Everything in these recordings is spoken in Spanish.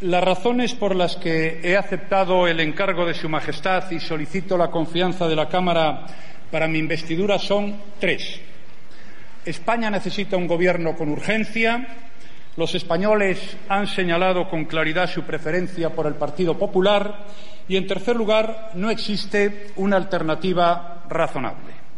las razones por las que he aceptado el encargo de Su Majestad y solicito la confianza de la Cámara para mi investidura son tres. España necesita un gobierno con urgencia. Los españoles han señalado con claridad su preferencia por el Partido Popular. Y, en tercer lugar, no existe una alternativa razonable.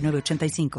85